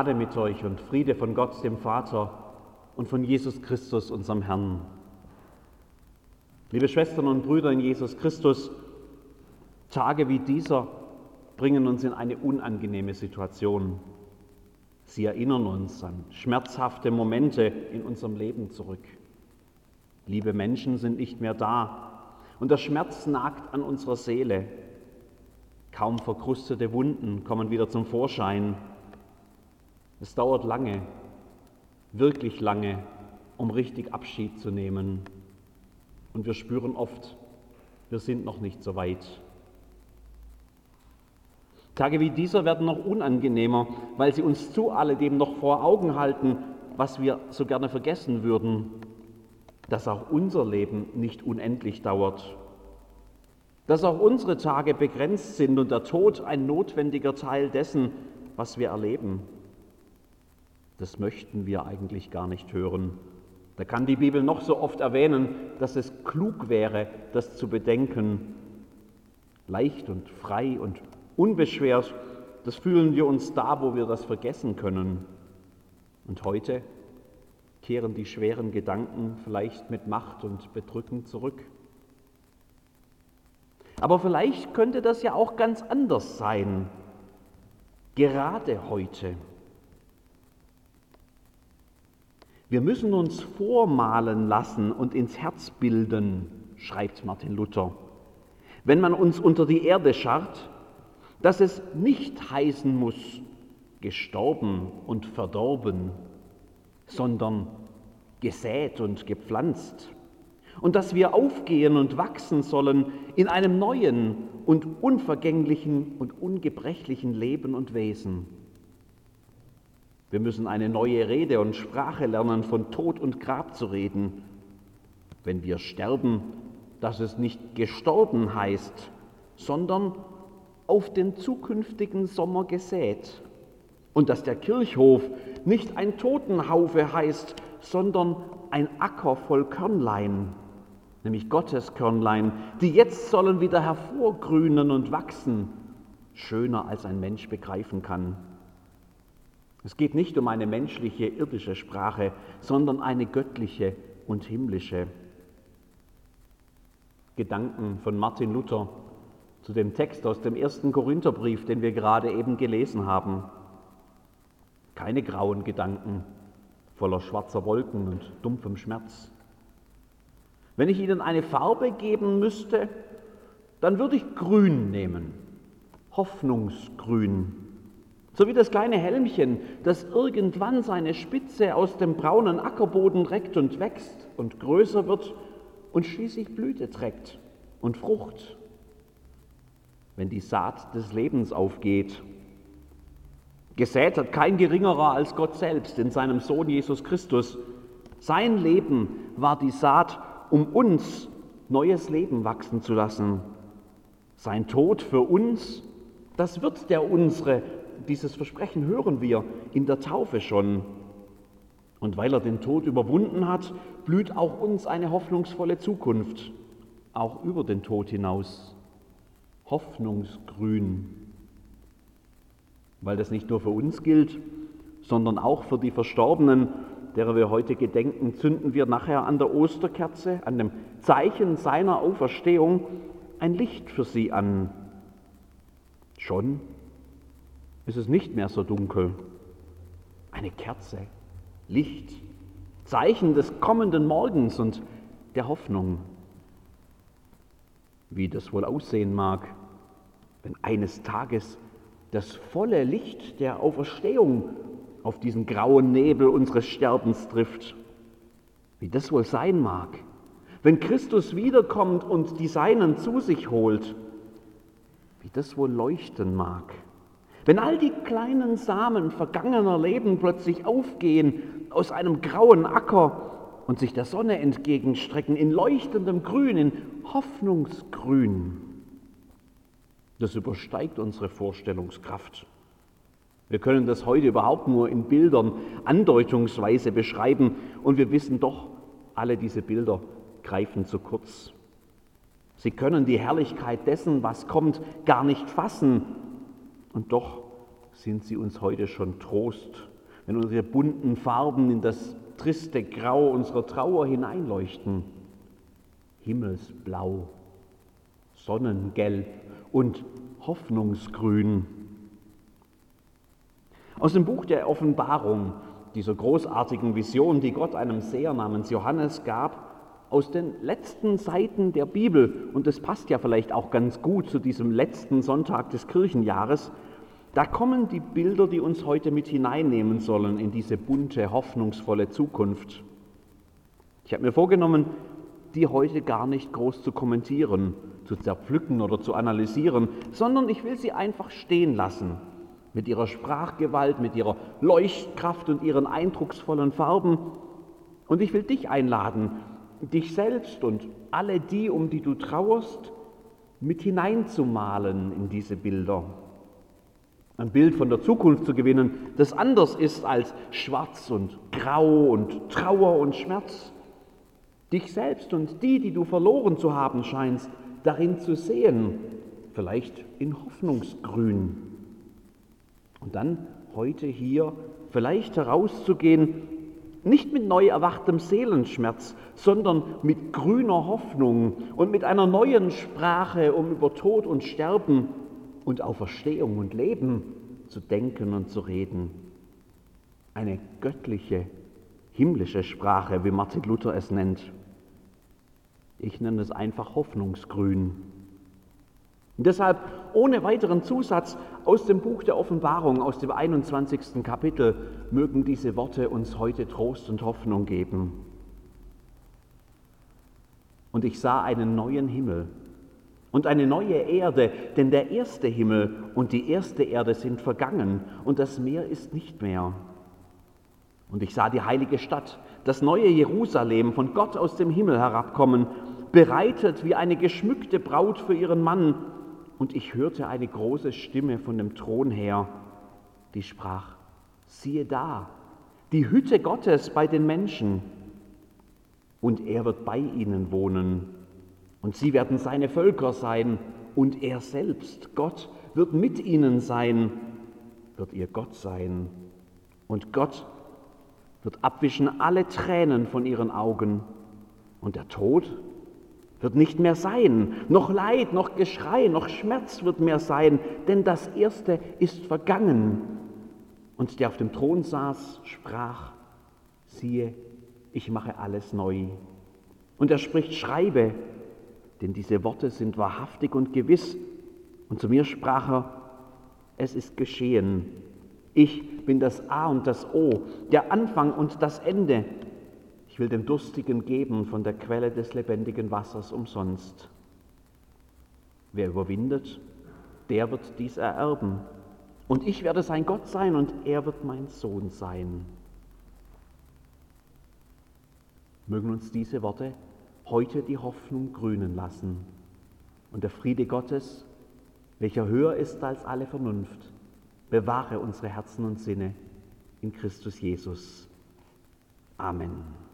Gnade mit euch und Friede von Gott, dem Vater und von Jesus Christus, unserem Herrn. Liebe Schwestern und Brüder in Jesus Christus, Tage wie dieser bringen uns in eine unangenehme Situation. Sie erinnern uns an schmerzhafte Momente in unserem Leben zurück. Liebe Menschen sind nicht mehr da und der Schmerz nagt an unserer Seele. Kaum verkrustete Wunden kommen wieder zum Vorschein. Es dauert lange, wirklich lange, um richtig Abschied zu nehmen. Und wir spüren oft, wir sind noch nicht so weit. Tage wie dieser werden noch unangenehmer, weil sie uns zu alledem noch vor Augen halten, was wir so gerne vergessen würden, dass auch unser Leben nicht unendlich dauert, dass auch unsere Tage begrenzt sind und der Tod ein notwendiger Teil dessen, was wir erleben. Das möchten wir eigentlich gar nicht hören. Da kann die Bibel noch so oft erwähnen, dass es klug wäre, das zu bedenken. Leicht und frei und unbeschwert, das fühlen wir uns da, wo wir das vergessen können. Und heute kehren die schweren Gedanken vielleicht mit Macht und Bedrücken zurück. Aber vielleicht könnte das ja auch ganz anders sein, gerade heute. Wir müssen uns vormalen lassen und ins Herz bilden, schreibt Martin Luther. Wenn man uns unter die Erde scharrt, dass es nicht heißen muss, gestorben und verdorben, sondern gesät und gepflanzt. Und dass wir aufgehen und wachsen sollen in einem neuen und unvergänglichen und ungebrechlichen Leben und Wesen. Wir müssen eine neue Rede und Sprache lernen, von Tod und Grab zu reden. Wenn wir sterben, dass es nicht gestorben heißt, sondern auf den zukünftigen Sommer gesät. Und dass der Kirchhof nicht ein Totenhaufe heißt, sondern ein Acker voll Körnlein, nämlich Gottes Körnlein, die jetzt sollen wieder hervorgrünen und wachsen, schöner als ein Mensch begreifen kann. Es geht nicht um eine menschliche, irdische Sprache, sondern eine göttliche und himmlische. Gedanken von Martin Luther zu dem Text aus dem ersten Korintherbrief, den wir gerade eben gelesen haben. Keine grauen Gedanken voller schwarzer Wolken und dumpfem Schmerz. Wenn ich Ihnen eine Farbe geben müsste, dann würde ich grün nehmen, Hoffnungsgrün. So wie das kleine Helmchen, das irgendwann seine Spitze aus dem braunen Ackerboden reckt und wächst und größer wird und schließlich Blüte trägt und Frucht wenn die Saat des Lebens aufgeht. Gesät hat kein geringerer als Gott selbst in seinem Sohn Jesus Christus. Sein Leben war die Saat, um uns neues Leben wachsen zu lassen. Sein Tod für uns, das wird der unsere. Dieses Versprechen hören wir in der Taufe schon. Und weil er den Tod überwunden hat, blüht auch uns eine hoffnungsvolle Zukunft, auch über den Tod hinaus hoffnungsgrün, weil das nicht nur für uns gilt, sondern auch für die Verstorbenen, derer wir heute gedenken, zünden wir nachher an der Osterkerze, an dem Zeichen seiner Auferstehung, ein Licht für sie an. Schon ist es nicht mehr so dunkel. Eine Kerze, Licht, Zeichen des kommenden Morgens und der Hoffnung. Wie das wohl aussehen mag, wenn eines Tages das volle Licht der Auferstehung auf diesen grauen Nebel unseres Sterbens trifft. Wie das wohl sein mag, wenn Christus wiederkommt und die Seinen zu sich holt. Wie das wohl leuchten mag. Wenn all die kleinen Samen vergangener Leben plötzlich aufgehen aus einem grauen Acker und sich der Sonne entgegenstrecken in leuchtendem Grün, in Hoffnungsgrün. Das übersteigt unsere Vorstellungskraft. Wir können das heute überhaupt nur in Bildern andeutungsweise beschreiben und wir wissen doch, alle diese Bilder greifen zu kurz. Sie können die Herrlichkeit dessen, was kommt, gar nicht fassen und doch sind sie uns heute schon Trost wenn unsere bunten Farben in das triste Grau unserer Trauer hineinleuchten. Himmelsblau, Sonnengelb und Hoffnungsgrün. Aus dem Buch der Offenbarung, dieser großartigen Vision, die Gott einem Seher namens Johannes gab, aus den letzten Seiten der Bibel, und das passt ja vielleicht auch ganz gut zu diesem letzten Sonntag des Kirchenjahres, da kommen die Bilder, die uns heute mit hineinnehmen sollen in diese bunte, hoffnungsvolle Zukunft. Ich habe mir vorgenommen, die heute gar nicht groß zu kommentieren, zu zerpflücken oder zu analysieren, sondern ich will sie einfach stehen lassen. Mit ihrer Sprachgewalt, mit ihrer Leuchtkraft und ihren eindrucksvollen Farben. Und ich will dich einladen, dich selbst und alle die, um die du trauerst, mit hineinzumalen in diese Bilder. Ein Bild von der Zukunft zu gewinnen, das anders ist als schwarz und grau und Trauer und Schmerz. Dich selbst und die, die du verloren zu haben scheinst, darin zu sehen, vielleicht in Hoffnungsgrün. Und dann heute hier vielleicht herauszugehen nicht mit neu erwachtem Seelenschmerz, sondern mit grüner Hoffnung und mit einer neuen Sprache, um über Tod und Sterben und Auferstehung und Leben zu denken und zu reden. Eine göttliche, himmlische Sprache, wie Martin Luther es nennt. Ich nenne es einfach Hoffnungsgrün. Und deshalb ohne weiteren Zusatz aus dem Buch der Offenbarung, aus dem 21. Kapitel, mögen diese Worte uns heute Trost und Hoffnung geben. Und ich sah einen neuen Himmel und eine neue Erde, denn der erste Himmel und die erste Erde sind vergangen und das Meer ist nicht mehr. Und ich sah die heilige Stadt, das neue Jerusalem von Gott aus dem Himmel herabkommen, bereitet wie eine geschmückte Braut für ihren Mann und ich hörte eine große Stimme von dem Thron her, die sprach, siehe da, die Hütte Gottes bei den Menschen, und er wird bei ihnen wohnen, und sie werden seine Völker sein, und er selbst, Gott, wird mit ihnen sein, wird ihr Gott sein, und Gott wird abwischen alle Tränen von ihren Augen, und der Tod wird nicht mehr sein, noch Leid, noch Geschrei, noch Schmerz wird mehr sein, denn das Erste ist vergangen. Und der auf dem Thron saß, sprach, siehe, ich mache alles neu. Und er spricht, schreibe, denn diese Worte sind wahrhaftig und gewiss. Und zu mir sprach er, es ist geschehen. Ich bin das A und das O, der Anfang und das Ende will dem Durstigen geben von der Quelle des lebendigen Wassers umsonst. Wer überwindet, der wird dies ererben. Und ich werde sein Gott sein und er wird mein Sohn sein. Mögen uns diese Worte heute die Hoffnung grünen lassen. Und der Friede Gottes, welcher höher ist als alle Vernunft, bewahre unsere Herzen und Sinne in Christus Jesus. Amen.